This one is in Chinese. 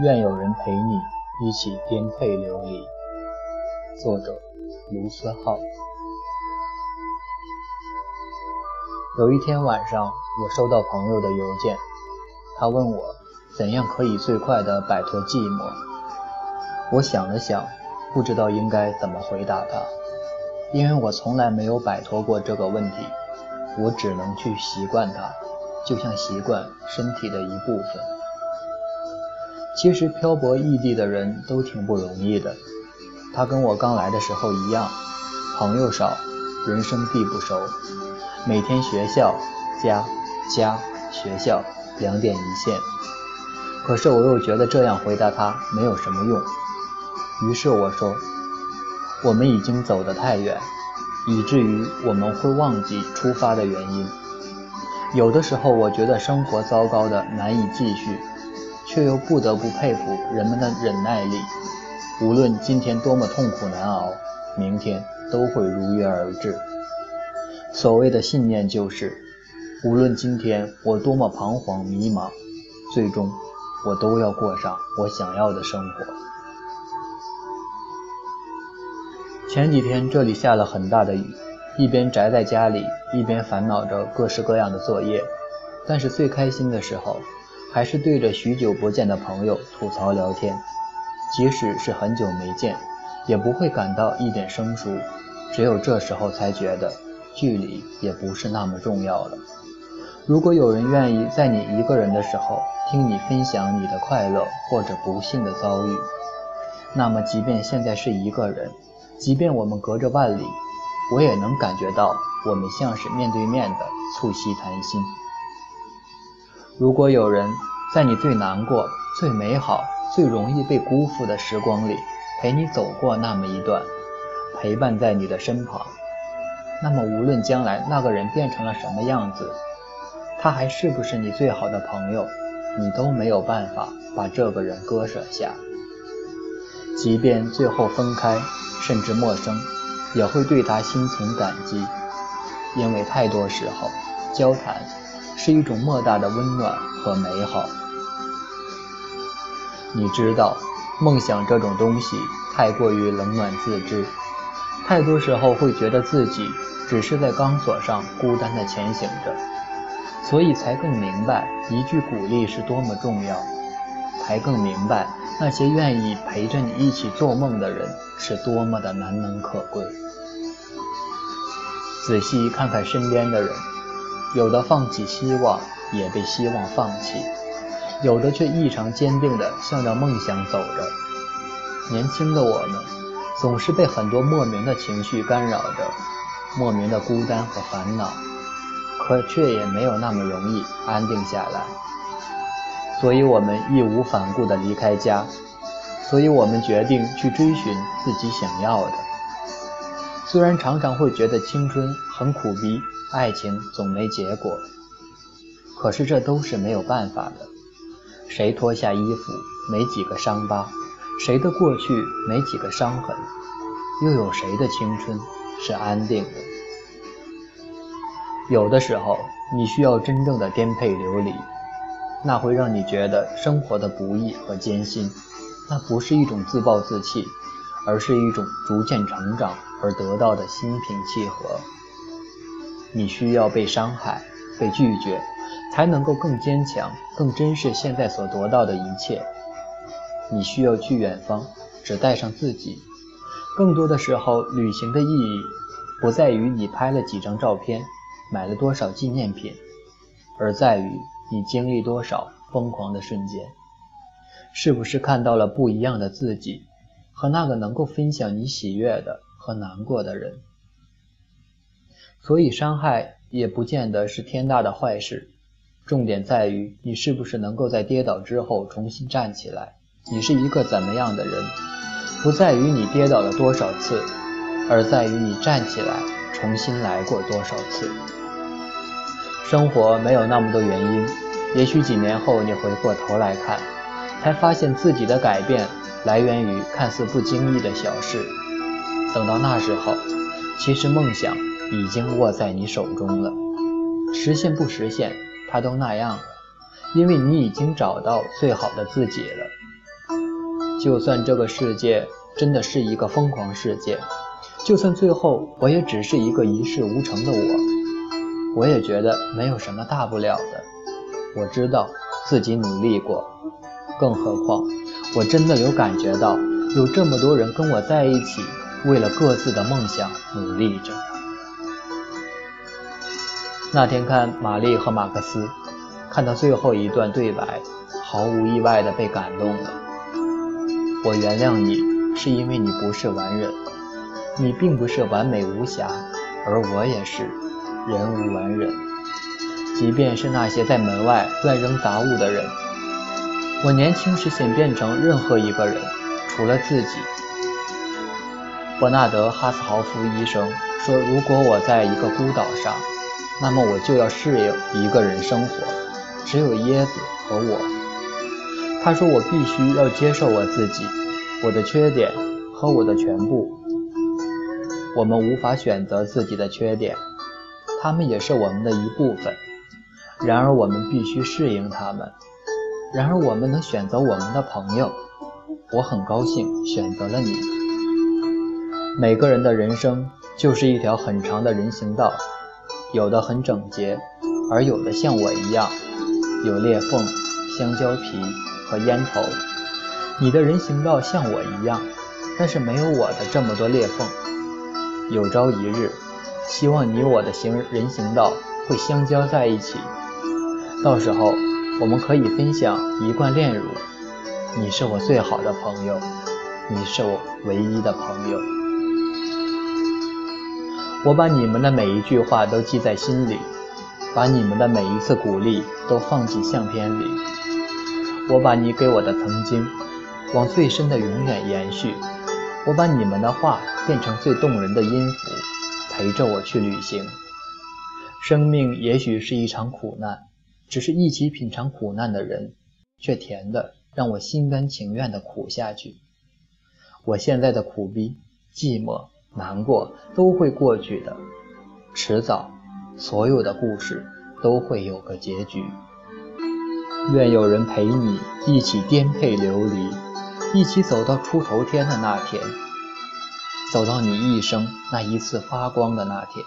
愿有人陪你一起颠沛流离。作者：卢思浩。有一天晚上，我收到朋友的邮件，他问我怎样可以最快地摆脱寂寞。我想了想，不知道应该怎么回答他，因为我从来没有摆脱过这个问题，我只能去习惯它，就像习惯身体的一部分。其实漂泊异地的人都挺不容易的。他跟我刚来的时候一样，朋友少，人生地不熟，每天学校、家、家、学校两点一线。可是我又觉得这样回答他没有什么用。于是我说：“我们已经走得太远，以至于我们会忘记出发的原因。有的时候，我觉得生活糟糕的难以继续。”却又不得不佩服人们的忍耐力。无论今天多么痛苦难熬，明天都会如约而至。所谓的信念就是，无论今天我多么彷徨迷茫，最终我都要过上我想要的生活。前几天这里下了很大的雨，一边宅在家里，一边烦恼着各式各样的作业。但是最开心的时候。还是对着许久不见的朋友吐槽聊天，即使是很久没见，也不会感到一点生疏。只有这时候才觉得，距离也不是那么重要了。如果有人愿意在你一个人的时候听你分享你的快乐或者不幸的遭遇，那么即便现在是一个人，即便我们隔着万里，我也能感觉到我们像是面对面的促膝谈心。如果有人在你最难过、最美好、最容易被辜负的时光里陪你走过那么一段，陪伴在你的身旁，那么无论将来那个人变成了什么样子，他还是不是你最好的朋友，你都没有办法把这个人割舍下。即便最后分开，甚至陌生，也会对他心存感激，因为太多时候交谈。是一种莫大的温暖和美好。你知道，梦想这种东西太过于冷暖自知，太多时候会觉得自己只是在钢索上孤单地前行着，所以才更明白一句鼓励是多么重要，才更明白那些愿意陪着你一起做梦的人是多么的难能可贵。仔细看看身边的人。有的放弃希望，也被希望放弃；有的却异常坚定地向着梦想走着。年轻的我们，总是被很多莫名的情绪干扰着，莫名的孤单和烦恼，可却也没有那么容易安定下来。所以我们义无反顾地离开家，所以我们决定去追寻自己想要的。虽然常常会觉得青春很苦逼。爱情总没结果，可是这都是没有办法的。谁脱下衣服没几个伤疤，谁的过去没几个伤痕，又有谁的青春是安定的？有的时候，你需要真正的颠沛流离，那会让你觉得生活的不易和艰辛。那不是一种自暴自弃，而是一种逐渐成长而得到的心平气和。你需要被伤害、被拒绝，才能够更坚强、更珍视现在所得到的一切。你需要去远方，只带上自己。更多的时候，旅行的意义不在于你拍了几张照片、买了多少纪念品，而在于你经历多少疯狂的瞬间。是不是看到了不一样的自己，和那个能够分享你喜悦的和难过的人？所以，伤害也不见得是天大的坏事。重点在于你是不是能够在跌倒之后重新站起来。你是一个怎么样的人，不在于你跌倒了多少次，而在于你站起来重新来过多少次。生活没有那么多原因，也许几年后你回过头来看，才发现自己的改变来源于看似不经意的小事。等到那时候，其实梦想。已经握在你手中了，实现不实现，它都那样了，因为你已经找到最好的自己了。就算这个世界真的是一个疯狂世界，就算最后我也只是一个一事无成的我，我也觉得没有什么大不了的。我知道自己努力过，更何况我真的有感觉到有这么多人跟我在一起，为了各自的梦想努力着。那天看玛丽和马克思，看到最后一段对白，毫无意外的被感动了。我原谅你，是因为你不是完人，你并不是完美无瑕，而我也是人无完人。即便是那些在门外乱扔杂物的人，我年轻时想变成任何一个人，除了自己。伯纳德·哈斯豪夫医生说：“如果我在一个孤岛上。”那么我就要适应一个人生活，只有椰子和我。他说我必须要接受我自己，我的缺点和我的全部。我们无法选择自己的缺点，他们也是我们的一部分。然而我们必须适应他们。然而我们能选择我们的朋友，我很高兴选择了你。每个人的人生就是一条很长的人行道。有的很整洁，而有的像我一样有裂缝、香蕉皮和烟头。你的人行道像我一样，但是没有我的这么多裂缝。有朝一日，希望你我的行人行道会相交在一起，到时候我们可以分享一罐炼乳。你是我最好的朋友，你是我唯一的朋友。我把你们的每一句话都记在心里，把你们的每一次鼓励都放进相片里。我把你给我的曾经，往最深的永远延续。我把你们的话变成最动人的音符，陪着我去旅行。生命也许是一场苦难，只是一起品尝苦难的人，却甜的让我心甘情愿的苦下去。我现在的苦逼、寂寞。难过都会过去的，迟早，所有的故事都会有个结局。愿有人陪你一起颠沛流离，一起走到出头天的那天，走到你一生那一次发光的那天。